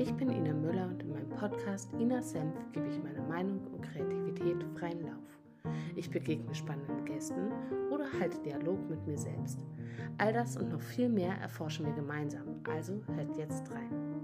Ich bin Ina Müller und in meinem Podcast Ina Senf gebe ich meiner Meinung und Kreativität freien Lauf. Ich begegne spannenden Gästen oder halte Dialog mit mir selbst. All das und noch viel mehr erforschen wir gemeinsam, also hört jetzt rein.